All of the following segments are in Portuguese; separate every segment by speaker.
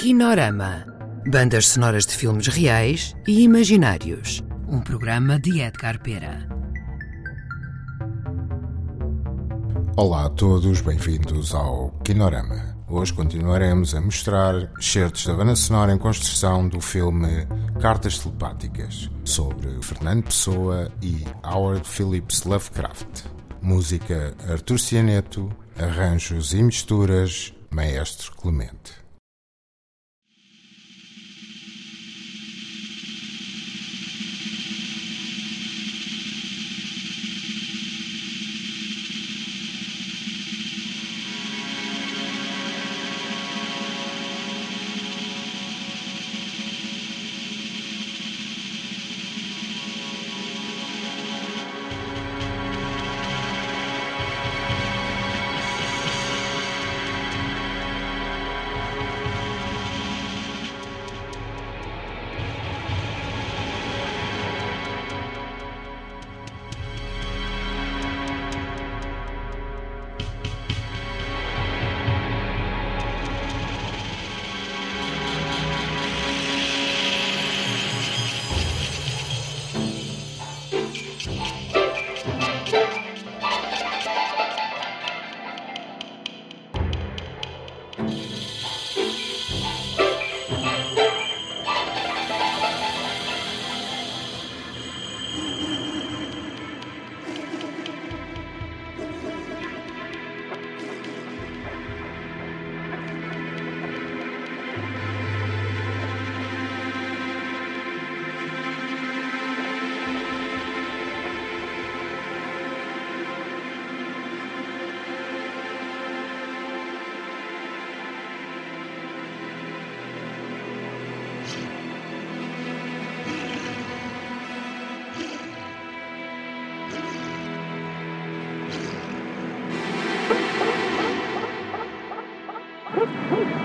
Speaker 1: Kinorama. Bandas sonoras de filmes reais e imaginários. Um programa de Edgar Pera.
Speaker 2: Olá a todos, bem-vindos ao Kinorama. Hoje continuaremos a mostrar certos da banda sonora em construção do filme Cartas Telepáticas, sobre Fernando Pessoa e Howard Phillips Lovecraft. Música Artur Cianeto, arranjos e misturas Maestro Clemente. Woo!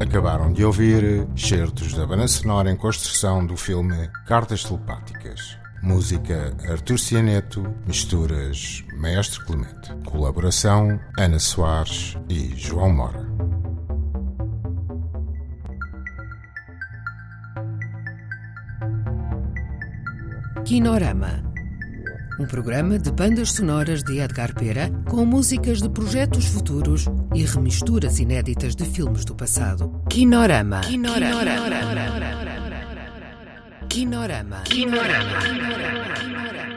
Speaker 2: Acabaram de ouvir certos da banda sonora em construção do filme Cartas Telepáticas. Música Artur Cianeto, misturas Mestre Clemente. Colaboração Ana Soares e João Mora.
Speaker 1: Kinorama. Um programa de bandas sonoras de Edgar Pera com músicas de projetos futuros e remisturas inéditas de filmes do passado. Kinorama. Kinorama. Kinorama. Kinorama. Kinorama. Kinorama.